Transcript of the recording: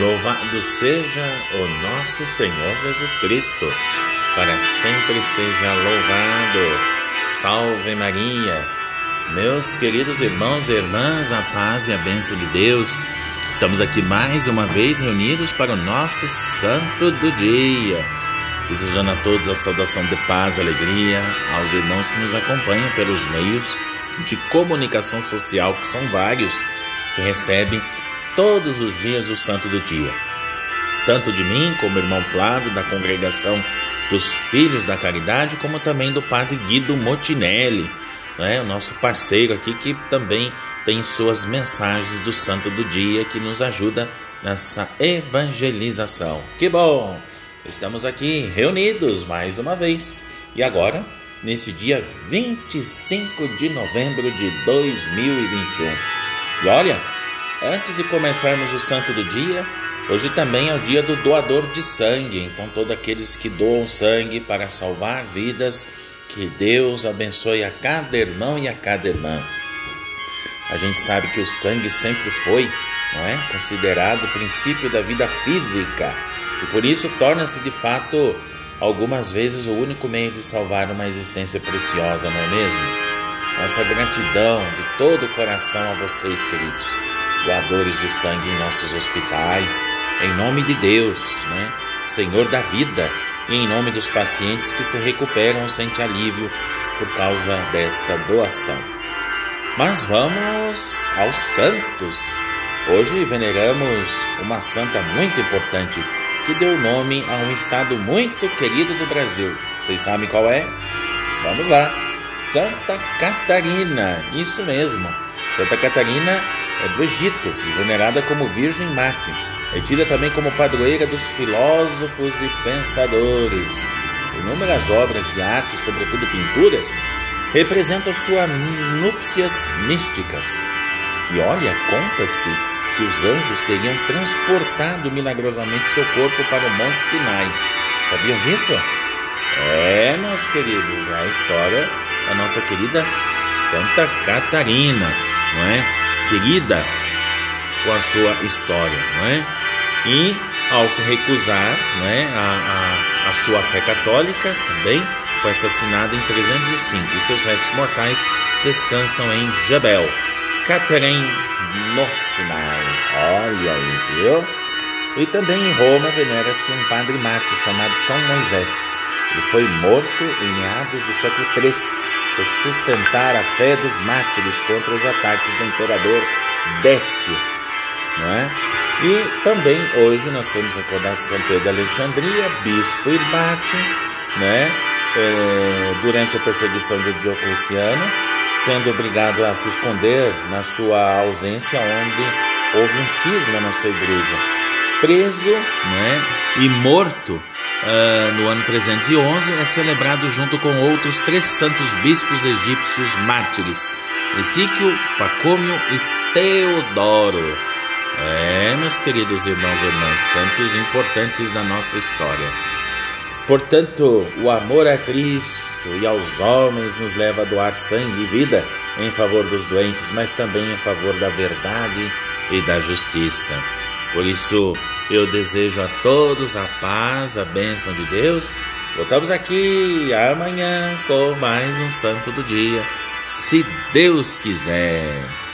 Louvado seja o nosso Senhor Jesus Cristo, para sempre seja louvado. Salve Maria! Meus queridos irmãos e irmãs, a paz e a bênção de Deus. Estamos aqui mais uma vez reunidos para o nosso Santo do Dia. Desejando a todos a saudação de paz e alegria, aos irmãos que nos acompanham pelos meios de comunicação social, que são vários, que recebem todos os dias o santo do dia. Tanto de mim, como irmão Flávio, da congregação dos Filhos da Caridade, como também do padre Guido Motinelli, né, o nosso parceiro aqui, que também tem suas mensagens do santo do dia, que nos ajuda nessa evangelização. Que bom! Estamos aqui reunidos mais uma vez. E agora, nesse dia 25 de novembro de 2021. E olha, Antes de começarmos o santo do dia, hoje também é o dia do doador de sangue. Então, todos aqueles que doam sangue para salvar vidas, que Deus abençoe a cada irmão e a cada irmã. A gente sabe que o sangue sempre foi, não é, considerado o princípio da vida física e por isso torna-se de fato algumas vezes o único meio de salvar uma existência preciosa, não é mesmo? Nossa gratidão de todo o coração a vocês, queridos doadores de sangue em nossos hospitais, em nome de Deus, né? Senhor da vida, e em nome dos pacientes que se recuperam ou sentem alívio por causa desta doação. Mas vamos aos santos. Hoje veneramos uma santa muito importante que deu nome a um estado muito querido do Brasil. Vocês sabem qual é? Vamos lá. Santa Catarina, isso mesmo. Santa Catarina é do Egito e venerada como Virgem Mártir. É tida também como padroeira dos filósofos e pensadores. Inúmeras obras de arte, sobretudo pinturas, representam suas núpcias místicas. E olha, conta-se que os anjos teriam transportado milagrosamente seu corpo para o Monte Sinai. Sabiam disso? É, meus queridos, a história da nossa querida Santa Catarina, não é? Querida com a sua história, não é? E ao se recusar é, a, a, a, sua fé católica também foi assassinada em 305 e seus restos mortais descansam em Jebel, Catherine no Sinai. Olha aí, viu? E também em Roma venera-se um padre mártir chamado São Moisés. Ele foi morto em meados do século III por sustentar a fé dos mártires contra os ataques do imperador Décio. Não é? E também hoje nós temos recordar São Pedro de Alexandria, bispo e mártir, né? É, durante a perseguição de Diocleciano, sendo obrigado a se esconder na sua ausência, onde houve um cisma na sua igreja preso né, e morto uh, no ano 311, é celebrado junto com outros três santos bispos egípcios mártires, Esíquio, Pacômio e Teodoro. É, meus queridos irmãos e irmãs, santos importantes da nossa história. Portanto, o amor a Cristo e aos homens nos leva a doar sangue e vida em favor dos doentes, mas também em favor da verdade e da justiça. Por isso, eu desejo a todos a paz, a bênção de Deus. Voltamos aqui amanhã com mais um Santo do Dia, se Deus quiser.